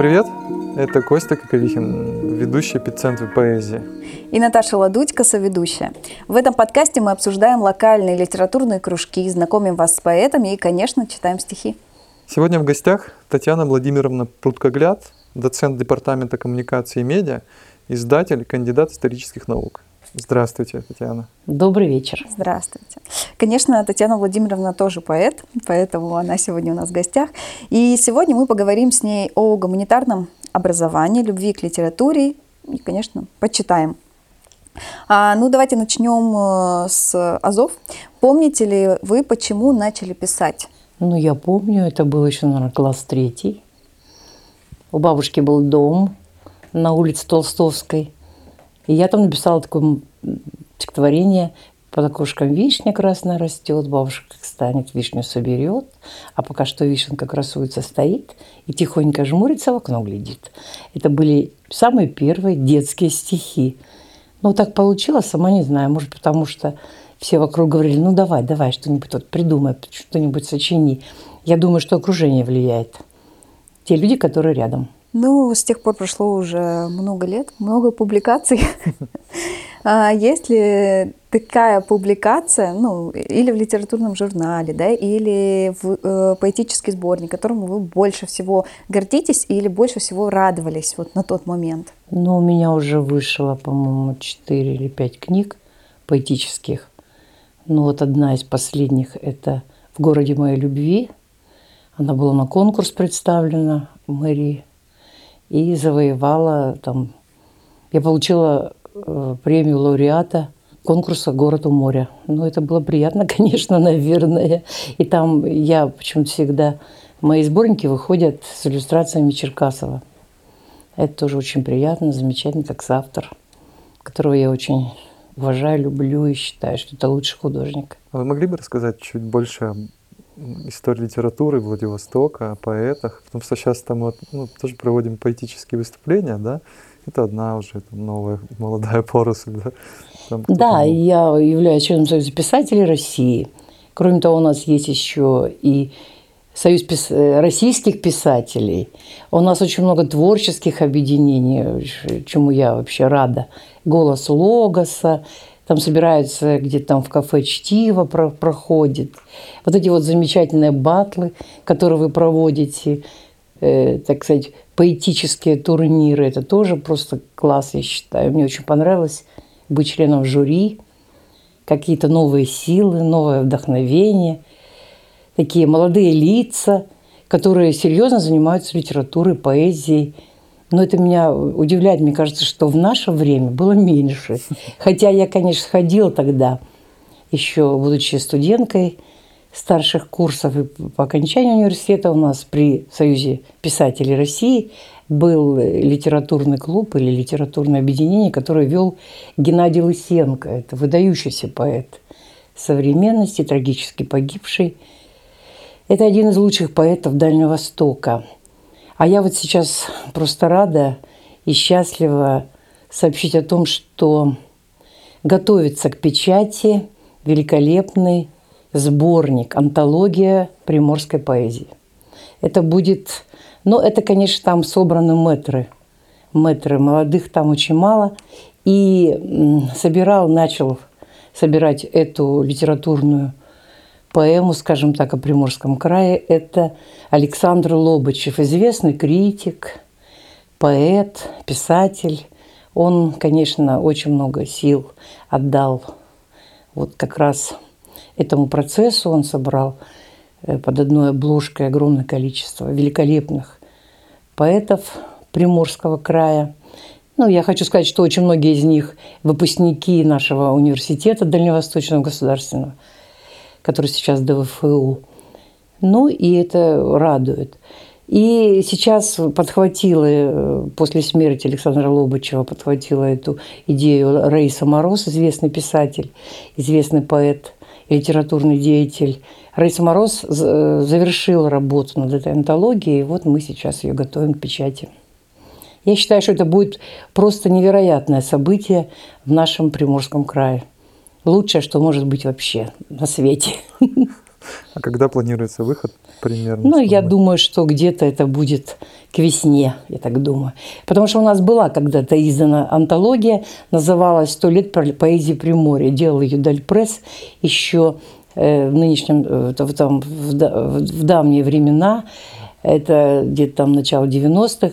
Привет! Это Костя Коковихин, ведущий эпицентра поэзии. И Наташа Ладудько, соведущая. В этом подкасте мы обсуждаем локальные литературные кружки, знакомим вас с поэтами и, конечно, читаем стихи. Сегодня в гостях Татьяна Владимировна Пруткогляд, доцент Департамента коммуникации и медиа, издатель, кандидат исторических наук. Здравствуйте, Татьяна. Добрый вечер. Здравствуйте. Конечно, Татьяна Владимировна тоже поэт, поэтому она сегодня у нас в гостях. И сегодня мы поговорим с ней о гуманитарном образовании, любви к литературе и, конечно, почитаем. А, ну, давайте начнем э, с Азов. Помните ли вы, почему начали писать? Ну, я помню, это был еще, наверное, класс третий. У бабушки был дом на улице Толстовской – и я там написала такое стихотворение под окошком вишня красная растет, бабушка станет, вишню соберет, а пока что вишенка красуется, стоит и тихонько жмурится, в окно глядит. Это были самые первые детские стихи. Ну, так получилось, сама не знаю, может, потому что все вокруг говорили, ну, давай, давай, что-нибудь вот придумай, что-нибудь сочини. Я думаю, что окружение влияет. Те люди, которые рядом – ну, с тех пор прошло уже много лет, много публикаций. А есть ли такая публикация, ну, или в литературном журнале, да, или в э, поэтический сборник, которому вы больше всего гордитесь или больше всего радовались вот на тот момент? Ну, у меня уже вышло, по-моему, 4 или 5 книг поэтических. Ну, вот одна из последних – это «В городе моей любви». Она была на конкурс представлена в мэрии и завоевала там... Я получила э, премию лауреата конкурса «Город у моря». Ну, это было приятно, конечно, наверное. И там я почему-то всегда... Мои сборники выходят с иллюстрациями Черкасова. Это тоже очень приятно, замечательно, как автор, которого я очень уважаю, люблю и считаю, что это лучший художник. Вы могли бы рассказать чуть больше истории литературы Владивостока, о поэтах, потому что сейчас там вот, ну, тоже проводим поэтические выступления, да, это одна уже там, новая молодая поросль, да. Там да, я являюсь членом Союза писателей России. Кроме того, у нас есть еще и Союз пис... Э, российских писателей. У нас очень много творческих объединений, чему я вообще рада. Голос Логоса, там собираются где-то там в кафе чтиво про проходит. Вот эти вот замечательные батлы, которые вы проводите, э, так сказать, поэтические турниры, это тоже просто класс, я считаю. Мне очень понравилось быть членом жюри, какие-то новые силы, новое вдохновение, такие молодые лица, которые серьезно занимаются литературой, поэзией – но это меня удивляет. Мне кажется, что в наше время было меньше. Хотя я, конечно, ходила тогда, еще будучи студенткой старших курсов и по окончанию университета у нас при Союзе писателей России был литературный клуб или литературное объединение, которое вел Геннадий Лысенко. Это выдающийся поэт современности, трагически погибший. Это один из лучших поэтов Дальнего Востока – а я вот сейчас просто рада и счастлива сообщить о том, что готовится к печати великолепный сборник, антология приморской поэзии. Это будет, ну, это, конечно, там собраны мэтры. Мэтры молодых там очень мало. И собирал, начал собирать эту литературную поэму, скажем так, о Приморском крае. Это Александр Лобачев, известный критик, поэт, писатель. Он, конечно, очень много сил отдал вот как раз этому процессу. Он собрал э, под одной обложкой огромное количество великолепных поэтов Приморского края. Ну, я хочу сказать, что очень многие из них выпускники нашего университета Дальневосточного государственного – который сейчас ДВФУ. Ну и это радует. И сейчас подхватила, э, после смерти Александра Лобачева, подхватила эту идею Рейса Мороз, известный писатель, известный поэт, литературный деятель. Рейса Мороз э, завершил работу над этой антологией, и вот мы сейчас ее готовим к печати. Я считаю, что это будет просто невероятное событие в нашем Приморском крае лучшее, что может быть вообще на свете. А когда планируется выход примерно? Ну, я думаю, что где-то это будет к весне, я так думаю. Потому что у нас была когда-то издана антология, называлась «Сто лет поэзии Приморья». Делал ее Дальпресс еще э, в нынешнем, э, в, там, в давние времена. Это где-то там начало 90-х.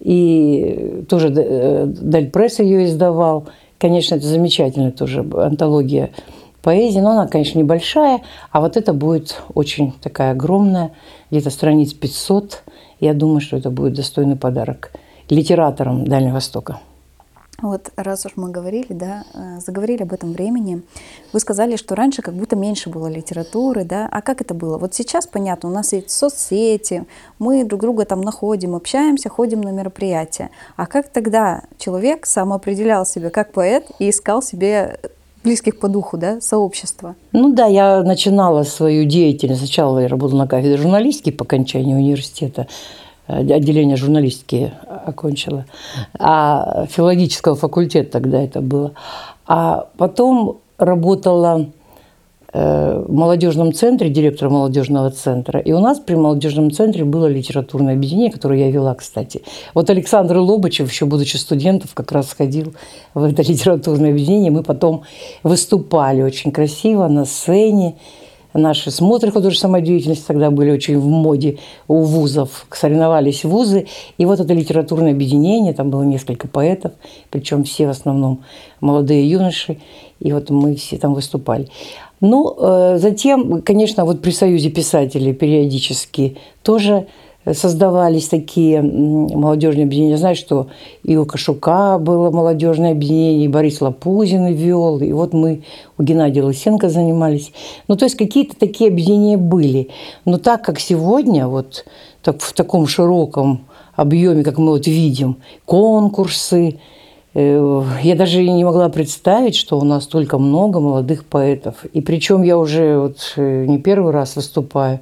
И тоже э, Дальпресс ее издавал. Конечно, это замечательная тоже антология поэзии, но она, конечно, небольшая, а вот это будет очень такая огромная, где-то страниц 500. Я думаю, что это будет достойный подарок литераторам Дальнего Востока. Вот раз уж мы говорили, да, э, заговорили об этом времени, вы сказали, что раньше как будто меньше было литературы, да, а как это было? Вот сейчас понятно, у нас есть соцсети, мы друг друга там находим, общаемся, ходим на мероприятия. А как тогда человек самоопределял себя как поэт и искал себе близких по духу, да, сообщества? Ну да, я начинала свою деятельность. Сначала я работала на кафедре журналистики по окончании университета. Э, Отделение журналистики окончила. А филологического факультета тогда это было. А потом работала э, в молодежном центре, директором молодежного центра. И у нас при молодежном центре было литературное объединение, которое я вела, кстати. Вот Александр Лобачев, еще будучи студентом, как раз ходил в это литературное объединение. Мы потом выступали очень красиво на сцене. Наши смотры художественной самодеятельности тогда были очень в моде у вузов, соревновались вузы. И вот это литературное объединение, там было несколько поэтов, причем все в основном молодые юноши, и вот мы все там выступали. Ну, э, затем, конечно, вот при Союзе писателей периодически тоже создавались такие молодежные объединения. Я знаю, что и у Кашука было молодежное объединение, и Борис Лапузин вел, и вот мы у Геннадия Лысенко занимались. Ну, то есть какие-то такие объединения были. Но так как сегодня, вот так, в таком широком объеме, как мы вот видим, конкурсы, э, я даже не могла представить, что у нас столько много молодых поэтов. И причем я уже вот э, не первый раз выступаю.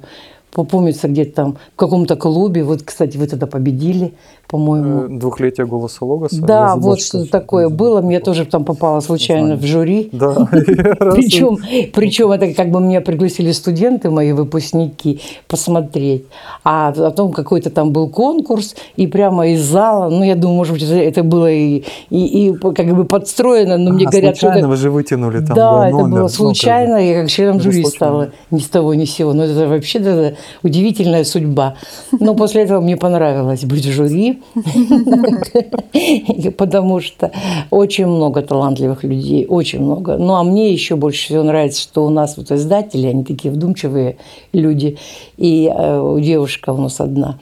Помнится, где-то там в каком-то клубе. Вот, кстати, вы тогда победили, по-моему. Э, Двухлетие голоса Логоса. Да, вот что-то такое было. Мне тоже там попало случайно в жюри. Да. Причем, причем это как бы меня пригласили студенты, мои выпускники, посмотреть. А о том какой-то там был конкурс, и прямо из зала, ну, я думаю, может быть, это, было и, и, и как бы подстроено, но мне А, говорят, что случайно это... вы же вытянули там да, да, это номер. Ну, было как бы. случайно, я как членом Это жюри случайно. стала ни с того ни с сего. Но это вообще да, удивительная судьба. Но после этого мне понравилось быть в жюри, потому что очень много талантливых людей, очень много. Ну, а мне еще больше всего нравится, что у нас вот издатели, они такие вдумчивые люди. И э, девушка у нас одна,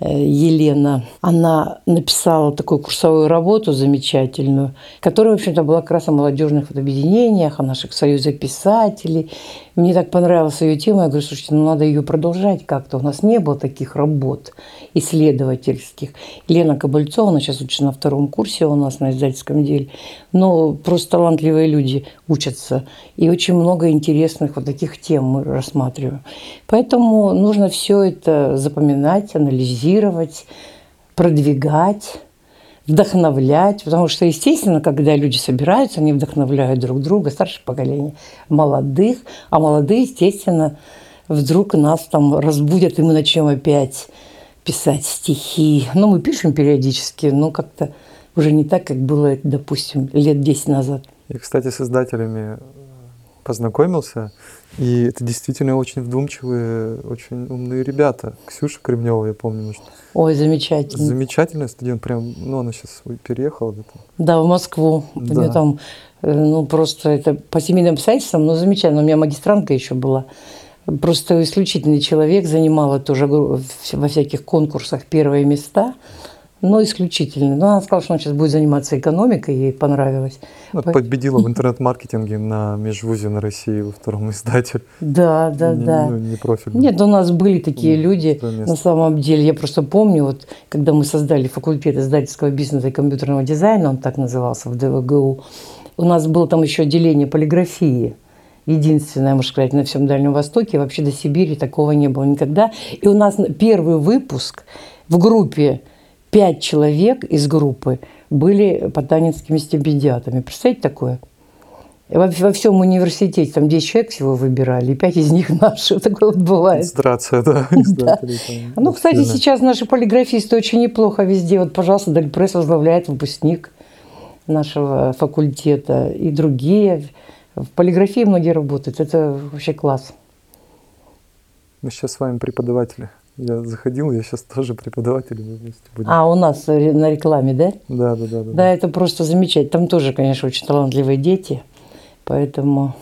э, Елена, она написала такую курсовую работу замечательную, которая, в общем-то, была как раз о молодежных объединениях, о наших союзах писателей. Мне так понравилась ее тема. Я говорю, слушайте, ну надо ее продолжать как-то. У нас не было таких работ исследовательских. Лена Кобыльцова, она сейчас учится на втором курсе у нас на издательском деле. Но просто талантливые люди учатся. И очень много интересных вот таких тем мы рассматриваем. Поэтому нужно все это запоминать, анализировать, продвигать вдохновлять, потому что, естественно, когда люди собираются, они вдохновляют друг друга, старшее поколение, молодых, а молодые, естественно, вдруг нас там разбудят, и мы начнем опять писать стихи. Ну, мы пишем периодически, но как-то уже не так, как было, допустим, лет 10 назад. Я, кстати, с издателями познакомился, и это действительно очень вдумчивые, очень умные ребята. Ксюша Кремнева, я помню, может, Ой, замечательно. замечательный студент, прям, ну, она сейчас переехала. это. Да, в Москву. У Да. меня там, э, ну, просто это по семейным обстоятельствам, ну, замечательно. У меня магистрантка еще была. Просто исключительный человек, занимала тоже во всяких конкурсах первые места, но исключительный. Но она сказала, что она сейчас будет заниматься экономикой, ей понравилось. По- победила в интернет-маркетинге на межвузе на России во втором издатель. Да, да, Не- да. Ну, не профильный. Нет, у нас были такие Ну, люди, на самом деле. Я просто помню, вот, когда мы создали факультет издательского бизнеса и компьютерного дизайна, он так назывался в ДВГУ, у нас было там еще отделение полиграфии. Единственное, можно сказать, на всем Дальнем Востоке. Вообще до Сибири такого не было никогда. И у нас на- первый выпуск в группе пять человек из группы были потанинскими стипендиатами. Представляете такое? Во, во всем университете там 10 человек всего выбирали, и 5 из них наши. Такое вот бывает. Концентрация, да, там Ну, кстати, сейчас наши полиграфисты очень неплохо везде. Вот, пожалуйста, Дальпресс возглавляет выпускник нашего факультета и другие. В полиграфии многие работают. Это вообще класс. Мы сейчас с вами преподаватели. Я заходил, я сейчас тоже преподаватель вместе будем. А, у нас ре- на рекламе, да? Да, да, да, да. Да, это просто замечательно. Там тоже, конечно, очень талантливые дети. Поэтому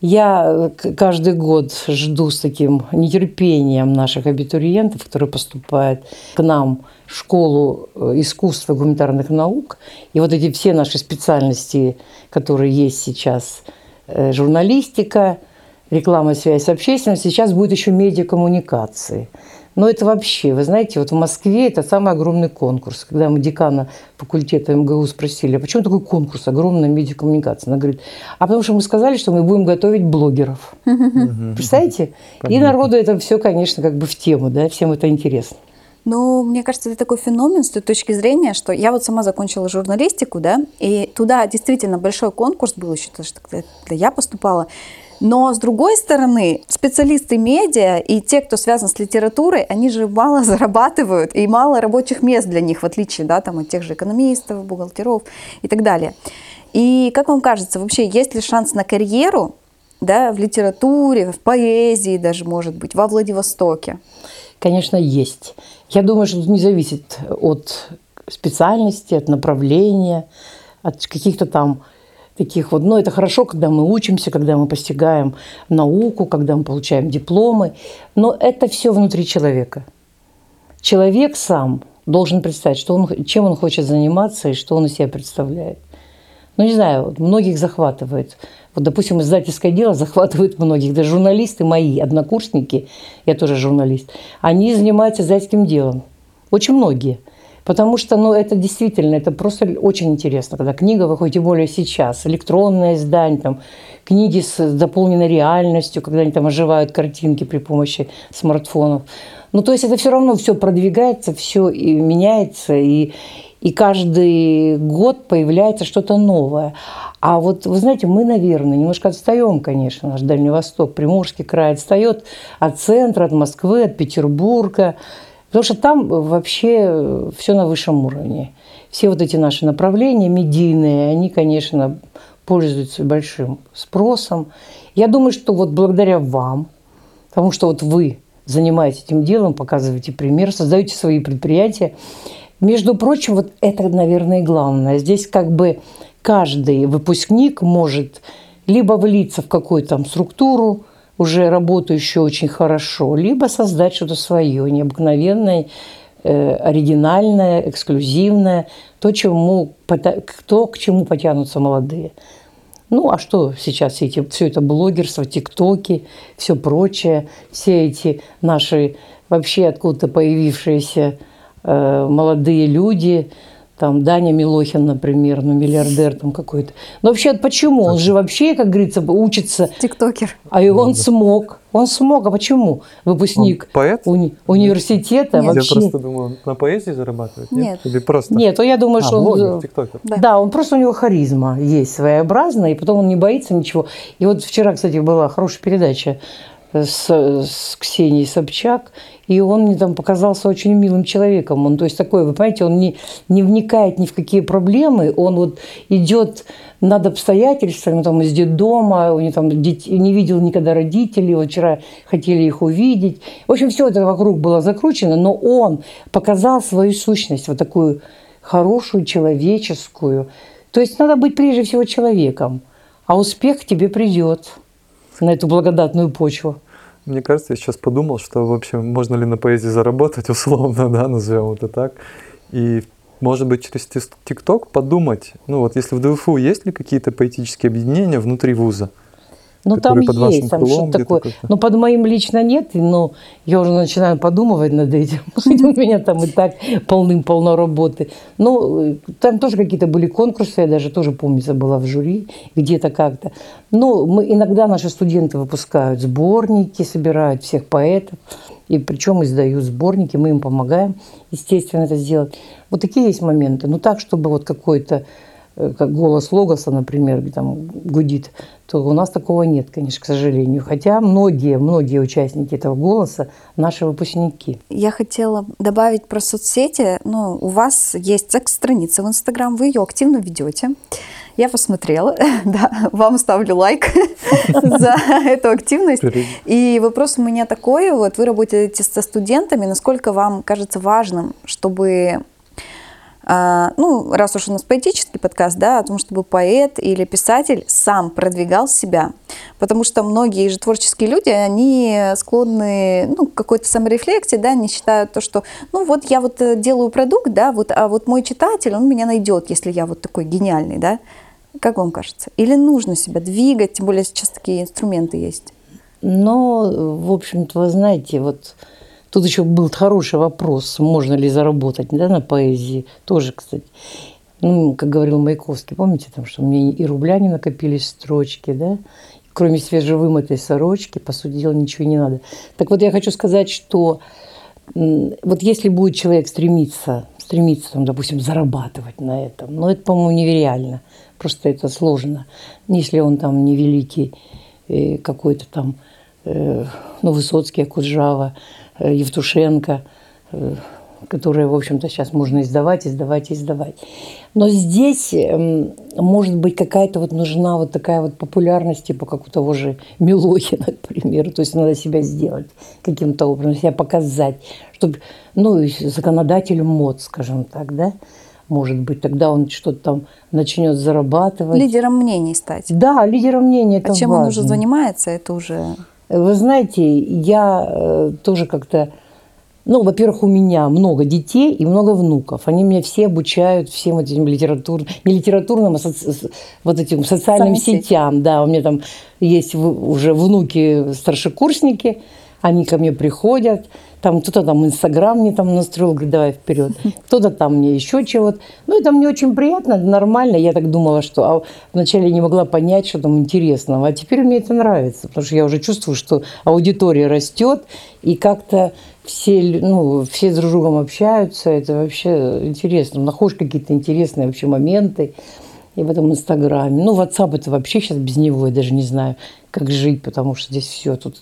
я к- каждый год жду с таким нетерпением наших абитуриентов, которые поступают к нам в школу э, искусства и гуманитарных наук. И вот эти все наши специальности, которые есть сейчас, э, журналистика, реклама, связь с общественностью, сейчас будет еще медиакоммуникации. Но это вообще, вы знаете, вот в Москве это самый огромный конкурс. Когда мы декана факультета МГУ спросили, а почему такой конкурс, огромная медиакоммуникация? Она говорит, а потому что мы сказали, что мы будем готовить блогеров. Представляете? И народу это все, конечно, как бы в тему, да, всем это интересно. Ну, мне кажется, это такой феномен с той точки зрения, что я вот сама закончила журналистику, да, и туда действительно большой конкурс был еще, когда я поступала. Но, с другой стороны, специалисты медиа и те, кто связан с литературой, они же мало зарабатывают и мало рабочих мест для них, в отличие да, там, от тех же экономистов, бухгалтеров и так далее. И как вам кажется, вообще есть ли шанс на карьеру да, в литературе, в поэзии даже, может быть, во Владивостоке? Конечно, есть. Я думаю, что не зависит от специальности, от направления, от каких-то там таких вот. Но это хорошо, когда мы учимся, когда мы постигаем науку, когда мы получаем дипломы. Но это все внутри человека. Человек сам должен представить, что он, чем он хочет заниматься и что он из себя представляет. Ну, не знаю, многих захватывает. Вот, допустим, издательское дело захватывает многих. Даже журналисты мои, однокурсники, я тоже журналист, они занимаются издательским делом. Очень многие. Потому что, ну, это действительно, это просто очень интересно, когда книга выходит, тем более сейчас, электронное издание, там, книги с дополненной реальностью, когда они там оживают картинки при помощи смартфонов. Ну, то есть это все равно все продвигается, все и меняется, и, и каждый год появляется что-то новое. А вот, вы знаете, мы, наверное, немножко отстаем, конечно, наш Дальний Восток, Приморский край отстает от центра, от Москвы, от Петербурга. Потому что там вообще все на высшем уровне. Все вот эти наши направления медийные, они, конечно, пользуются большим спросом. Я думаю, что вот благодаря вам, потому что вот вы занимаетесь этим делом, показываете пример, создаете свои предприятия. Между прочим, вот это, наверное, главное. Здесь как бы каждый выпускник может либо влиться в какую-то там структуру, уже работающую очень хорошо, либо создать что-то свое, необыкновенное, э, оригинальное, эксклюзивное, то, чему, пота- то, к чему потянутся молодые. Ну, а что сейчас все, эти, все это блогерство, тиктоки, все прочее, все эти наши вообще откуда-то появившиеся э, молодые люди, там Даня Милохин, например, ну, миллиардер там какой-то. Но вообще почему? Он же вообще, как говорится, учится Тиктокер. а и он смог. Он смог. А почему? Выпускник Он поэт? уни- университета Нет. Я вообще... просто думал, он на поэзии зарабатывает? Нет. Или просто? Нет, то я думаю, А, что он... блогер, тиктокер. Да. Да. он просто у него харизма есть своеобразная, и потом он не боится ничего. И вот вчера, кстати, была хорошая передача с, с Ксенией Собчак, и он мне там показался очень милым человеком. Он, то есть такой, вы понимаете, он не, не вникает ни в какие проблемы, он вот идет над обстоятельствами, там из детдома, у него там дет- не видел никогда родителей, вот вчера хотели их увидеть. В общем, все это вокруг было закручено, но он показал свою сущность, вот такую хорошую, человеческую. То есть надо быть прежде всего человеком, а успех к тебе придет на эту благодатную почву. Мне кажется, я сейчас подумал, что вообще можно ли на поэзии заработать, условно, да, назовем это так. И, может быть, через ТикТок подумать, ну вот если в ДФУ есть ли какие-то поэтические объединения внутри вуза? Ну, там под есть, там что-то такое. Но под моим лично нет, но я уже начинаю подумывать над этим. У меня там и так полным-полно работы. Ну, там тоже какие-то были конкурсы, я даже тоже, помнится, была в жюри где-то как-то. Ну, мы, иногда наши студенты выпускают сборники, собирают всех поэтов, и причем издают сборники, мы им помогаем, естественно, это сделать. Вот такие есть моменты. Ну, так, чтобы вот какой-то э, как голос Логоса, например, там гудит, то у нас такого нет, конечно, к сожалению. Хотя многие, многие участники этого голоса наши выпускники. Я хотела добавить про соцсети. Ну, у вас есть секс-страница в Инстаграм, вы ее активно ведете. Я посмотрела, да, вам ставлю лайк за эту активность. И вопрос у меня такой, вот вы работаете со студентами, насколько вам кажется важным, чтобы ну, раз уж у нас поэтический подкаст, да, о том, чтобы поэт или писатель сам продвигал себя. Потому что многие же творческие люди, они склонны ну, к какой-то саморефлексии, да, они считают то, что, ну, вот я вот э, делаю продукт, да, вот, а вот мой читатель, он меня найдет, если я вот такой гениальный, да. Как вам кажется? Или нужно себя двигать, тем более сейчас такие инструменты есть? Но, в общем-то, вы знаете, вот Тут еще был хороший вопрос, можно ли заработать да, на поэзии. Тоже, кстати. Ну, как говорил Маяковский, помните, там, что мне и рубля не накопились строчки, да? Кроме свежевымытой сорочки, по сути дела, ничего не надо. Так вот, я хочу сказать, что вот если будет человек стремиться, стремиться, там, допустим, зарабатывать на этом, но это, по-моему, нереально. Просто это сложно. Если он там не великий э, какой-то там, э, ну, Высоцкий, Акуджава, Евтушенко, э, которые, в общем-то, сейчас можно издавать, издавать, издавать. Но здесь, эм, может быть, какая-то вот нужна вот такая вот популярность, типа как у того же Милохина, к примеру. То есть надо себя сделать каким-то образом, себя показать, чтобы, ну, законодатель мод, скажем так, да, может быть, тогда он что-то там начнет зарабатывать. Лидером мнений стать. Да, лидером мнений это а чем важно. он уже занимается, это уже вы знаете, я э, тоже как-то... Ну, во-первых, у меня много детей и много внуков. Они меня все обучают всем этим литературным, не литературным, а соци, вот этим социальным Соцсети. сетям. Да, у меня там есть уже внуки-старшекурсники, они ко мне приходят, там кто-то там Инстаграм мне там настроил, говорит, давай вперед. Кто-то там мне еще чего-то. Ну, это мне очень приятно, нормально. Я так думала, что а вначале не могла понять, что там интересного. А теперь мне это нравится, потому что я уже чувствую, что аудитория растет, и как-то все, ну, все с друг другом общаются. Это вообще интересно. Находишь какие-то интересные вообще моменты и в этом Инстаграме. Ну, WhatsApp это вообще сейчас без него, я даже не знаю, как жить, потому что здесь все тут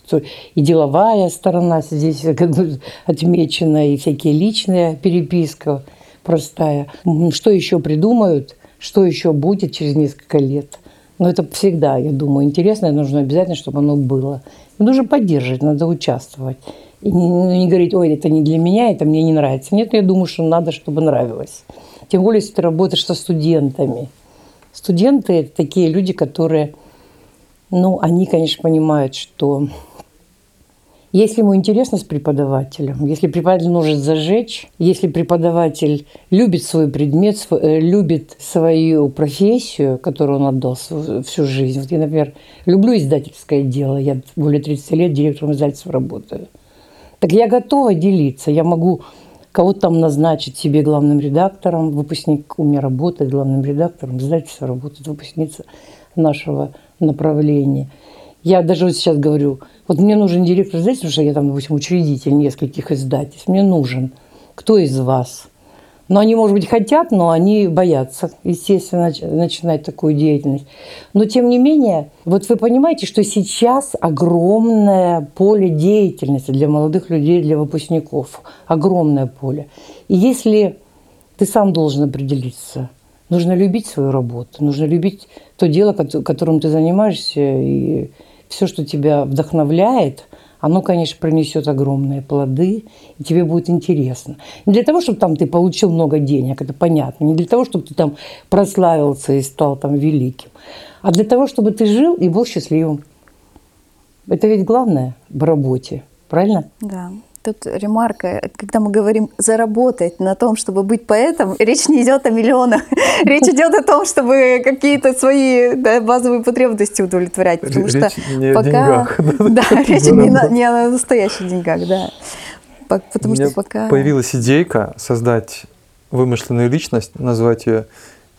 и деловая сторона здесь как бы отмечена, и всякие личные переписка простая. Что еще придумают, что еще будет через несколько лет. Но это всегда, я думаю, интересно, и нужно обязательно, чтобы оно было. И нужно поддерживать, надо участвовать. И не, ну, не говорить, ой, это не для меня, это мне не нравится. Нет, я думаю, что надо, чтобы нравилось. Тем более, если ты работаешь со студентами – Студенты – такие люди, которые, ну, они, конечно, понимают, что если ему интересно с преподавателем, если преподаватель может зажечь, если преподаватель любит свой предмет, э, любит свою профессию, которую он отдал всю жизнь. Вот я, например, люблю издательское дело. Я более 30 лет директором издательства работаю. Так я готова делиться. Я могу кого-то там назначить себе главным редактором. Выпускник у меня работает главным редактором, издательство работает выпускница нашего направления. Я даже вот сейчас говорю, вот мне нужен директор издательства, потому что я там, допустим, учредитель нескольких издательств. Мне нужен. Кто из вас? Но они, может быть, хотят, но они боятся, естественно, начинать такую деятельность. Но, тем не менее, вот вы понимаете, что сейчас огромное поле деятельности для молодых людей, для выпускников. Огромное поле. И если ты сам должен определиться, нужно любить свою работу, нужно любить то дело, которым ты занимаешься, и все, что тебя вдохновляет – оно, конечно, принесет огромные плоды, и тебе будет интересно. Не для того, чтобы там ты получил много денег, это понятно, не для того, чтобы ты там прославился и стал там великим, а для того, чтобы ты жил и был счастливым. Это ведь главное в работе, правильно? Да. Тут ремарка, когда мы говорим заработать на том, чтобы быть поэтом, речь не идет о миллионах. Речь идет о том, чтобы какие-то свои да, базовые потребности удовлетворять. Потому речь что не пока... о деньгах. Да, речь не, на, не о настоящих деньгах, да. Потому что пока... Появилась идейка создать вымышленную личность, назвать ее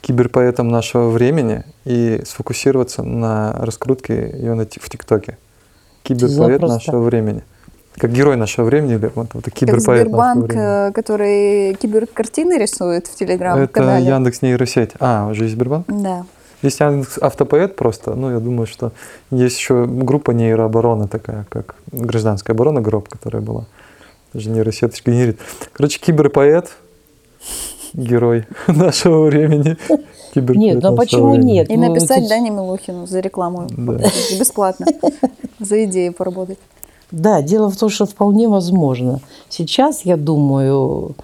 киберпоэтом нашего времени и сфокусироваться на раскрутке ее в ТикТоке. Киберпоэт нашего времени. Как герой нашего времени, или вот, вот Как киберпоэт нашего Сбербанк, времени. э, который киберкартины рисует в Это Телеграм-канале. Яндекс нейросеть. А, уже есть Сбербанк? Да. Есть Яндекс Автопоэт просто, ну, я думаю, что есть еще группа нейрообороны такая, как гражданская оборона, гроб, которая была. Даже нейросеточка генерит. Короче, киберпоэт, герой нашего времени. Нет, ну а почему нет? И Ну, написать Дане Милохину за рекламу. Бесплатно. За идею поработать. Да, дело в том, что вполне возможно. Сейчас, я думаю,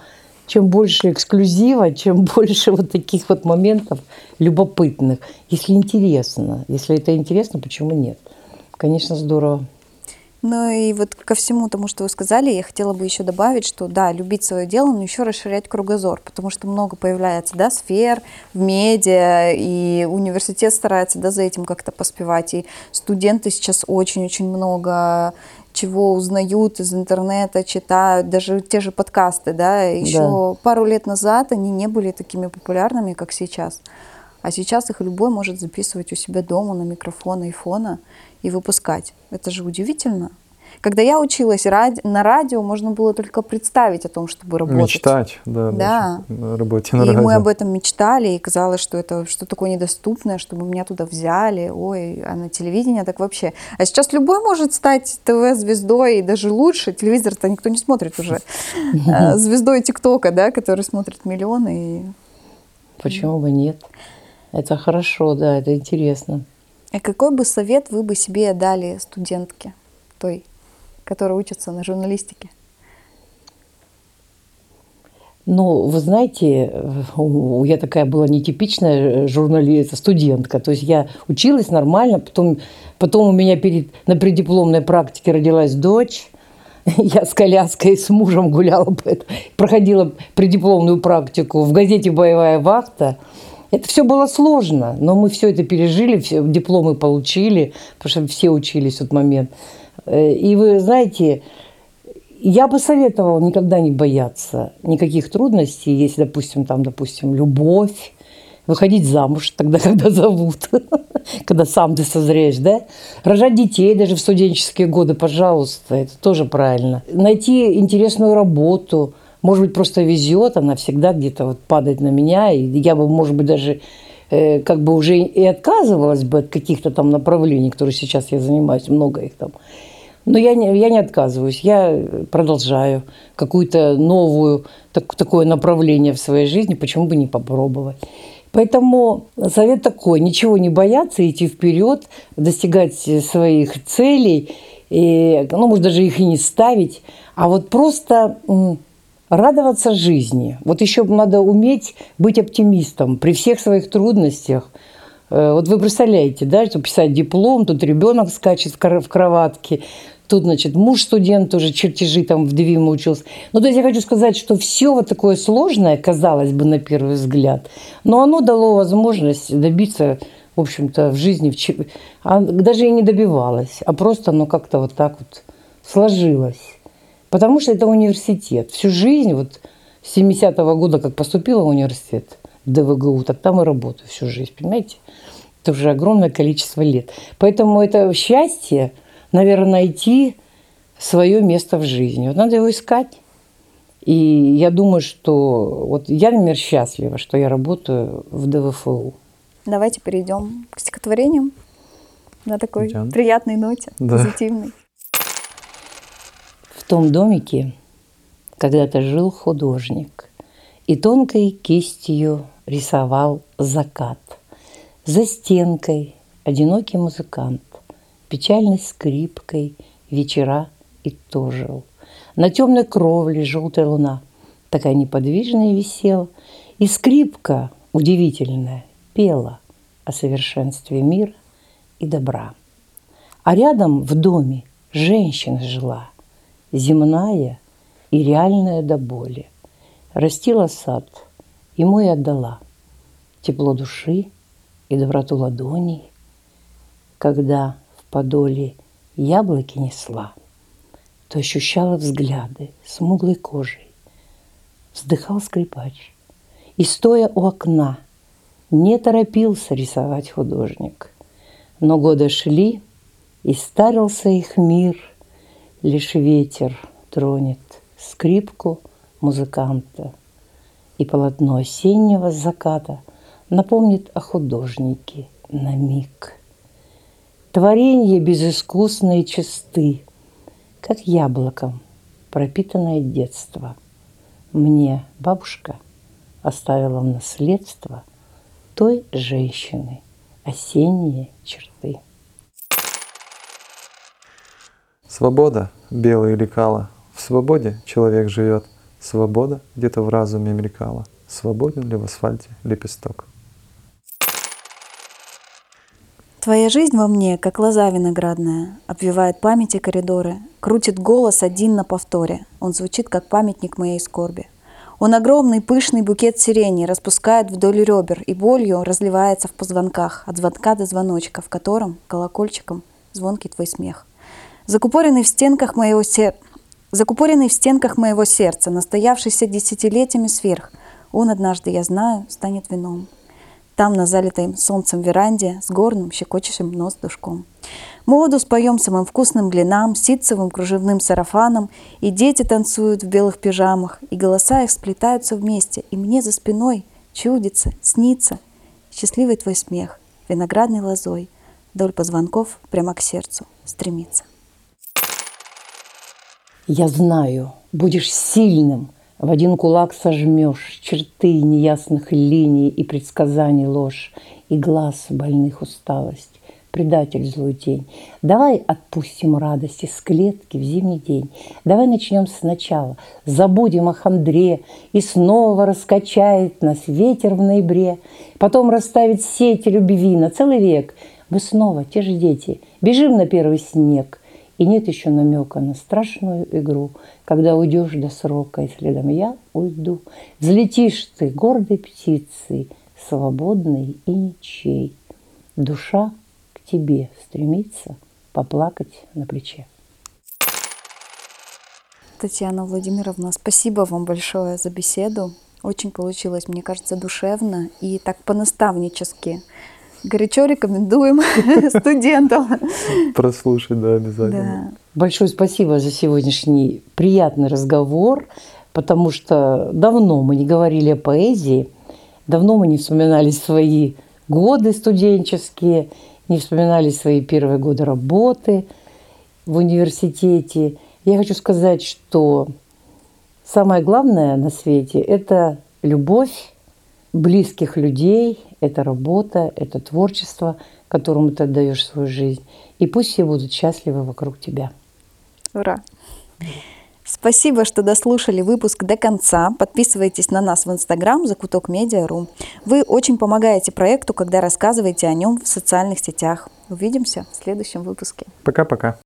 чем больше эксклюзива, чем больше вот таких вот моментов любопытных. Если интересно, если это интересно, почему нет? Конечно, здорово. Ну и вот ко всему тому, что вы сказали, я хотела бы еще добавить, что да, любить свое дело, но еще расширять кругозор, потому что много появляется, да, сфер в медиа, и университет старается, да, за этим как-то поспевать, и студенты сейчас очень-очень много чего узнают из интернета, читают, даже те же подкасты, да, еще пару лет назад они не были такими популярными, как сейчас. А сейчас их любой может записывать у себя дома на микрофон айфона и выпускать. Это же удивительно. Когда я училась ради- на радио, можно было только представить о том, чтобы работать. Мечтать, да, Да. даже на работе И на радио. мы об этом мечтали, и казалось, что это что такое недоступное, чтобы меня туда взяли. Ой, а на телевидение так вообще. А сейчас любой может стать ТВ-звездой, и даже лучше. Телевизор-то никто не смотрит уже. А, Звездой ТикТока, да, который смотрит миллионы. и Почему бы нет? Это хорошо, да, это интересно. А какой бы совет вы бы себе дали студентке, той, которая учится на журналистике? Ну, вы знаете, э, я такая была нетипичная журналист, студентка. То есть я училась нормально, потом, потом у меня перед, на преддипломной практике родилась дочь. Я с коляской, с мужем гуляла, по проходила преддипломную практику в газете «Боевая вахта». Это все было сложно, но мы все это пережили, все дипломы получили, потому что все учились в тот момент. Э, И вы знаете, я бы советовала никогда не бояться никаких трудностей, если, допустим, там, допустим, любовь, выходить замуж тогда, когда зовут, когда сам ты созреешь, да? Рожать детей даже в студенческие годы, пожалуйста, это тоже правильно. Найти интересную работу, может быть, просто везет, она всегда где-то вот падает на меня, и я бы, может быть, даже э, как бы уже и отказывалась бы от каких-то там направлений, которые сейчас я занимаюсь, много их там. Но я не, я не отказываюсь, я продолжаю какую-то новую, так- такое направление в своей жизни, почему бы не попробовать. Поэтому совет такой, ничего не бояться, идти вперед, достигать своих целей, и, ну, может, даже их и не ставить, а вот просто радоваться жизни. Вот еще надо уметь быть оптимистом при всех своих трудностях. Э, Вот вы представляете, да, что писать диплом, тут ребенок скачет в кроватке, тут, значит, муж студент тоже чертежи там в ДВИМе учился. Ну, то есть я хочу сказать, что все вот такое сложное, казалось бы, на первый взгляд, но оно дало возможность добиться, в общем-то, в жизни, а даже и не добивалась, а просто оно как-то вот так вот сложилось. Потому что это университет. Всю жизнь, вот с 70-го года, как поступила в университет, ДВГУ, так там и работаю всю жизнь, понимаете? Это уже огромное количество лет. Поэтому это счастье, наверное, найти свое место в жизни. Вот надо его искать. И я думаю, что вот я, например, счастлива, что я работаю в ДВФУ. Давайте перейдем к стихотворению на такой Идем. приятной ноте, Да. позитивной. В том домике когда-то жил художник и тонкой кистью рисовал закат. За стенкой одинокий музыкант печальной скрипкой вечера и то жил. На темной кровле желтая луна такая неподвижная висела, и скрипка удивительная пела о совершенстве мира и добра. А рядом в доме женщина жила, земная и реальная до боли. Растила сад, ему и отдала тепло души и доброту ладоней, когда подоле яблоки несла, то ощущала взгляды смуглой кожей. Вздыхал скрипач, и, стоя у окна, не торопился рисовать художник. Но годы шли, и старился их мир, Лишь ветер тронет скрипку музыканта, И полотно осеннего заката Напомнит о художнике на миг. Творенье безыскусные чисты, Как яблоком пропитанное детство. Мне бабушка оставила в наследство Той женщины осенние черты. Свобода, белые лекала. В свободе человек живет. Свобода где-то в разуме мелькала. Свободен ли в асфальте лепесток? Твоя жизнь во мне, как лоза виноградная, обвивает памяти коридоры, крутит голос один на повторе. Он звучит, как памятник моей скорби. Он огромный пышный букет сирени распускает вдоль ребер и болью разливается в позвонках, от звонка до звоночка, в котором колокольчиком звонкий твой смех. Закупоренный в стенках моего сер... Закупоренный в стенках моего сердца, настоявшийся десятилетиями сверх, он однажды, я знаю, станет вином. Там, на залитой солнцем веранде, с горным, щекочущим нос душком. Мы воду споем самым вкусным глинам, ситцевым кружевным сарафаном, и дети танцуют в белых пижамах, и голоса их сплетаются вместе, и мне за спиной чудится, снится счастливый твой смех, виноградной лозой, вдоль позвонков прямо к сердцу стремится. Я знаю, будешь сильным, в один кулак сожмешь черты неясных линий и предсказаний ложь, и глаз больных усталость, предатель злой тень. Давай отпустим радости с клетки в зимний день. Давай начнем сначала, забудем о хандре, и снова раскачает нас ветер в ноябре. Потом расставит сети любви на целый век. Мы снова те же дети, бежим на первый снег – и нет еще намека на страшную игру, когда уйдешь до срока, и следом я уйду. Взлетишь ты гордой птицей, свободной и ничей. Душа к тебе стремится поплакать на плече. Татьяна Владимировна, спасибо вам большое за беседу. Очень получилось, мне кажется, душевно и так по-наставнически. Горячо рекомендуем студентам. Прослушать, да, обязательно. Да. Большое спасибо за сегодняшний приятный разговор, потому что давно мы не говорили о поэзии, давно мы не вспоминали свои годы студенческие, не вспоминали свои первые годы работы в университете. Я хочу сказать, что самое главное на свете – это любовь близких людей, это работа, это творчество, которому ты отдаешь свою жизнь. И пусть все будут счастливы вокруг тебя. Ура! Спасибо, что дослушали выпуск до конца. Подписывайтесь на нас в Инстаграм Закуток Медиа.ру. Вы очень помогаете проекту, когда рассказываете о нем в социальных сетях. Увидимся в следующем выпуске. Пока-пока.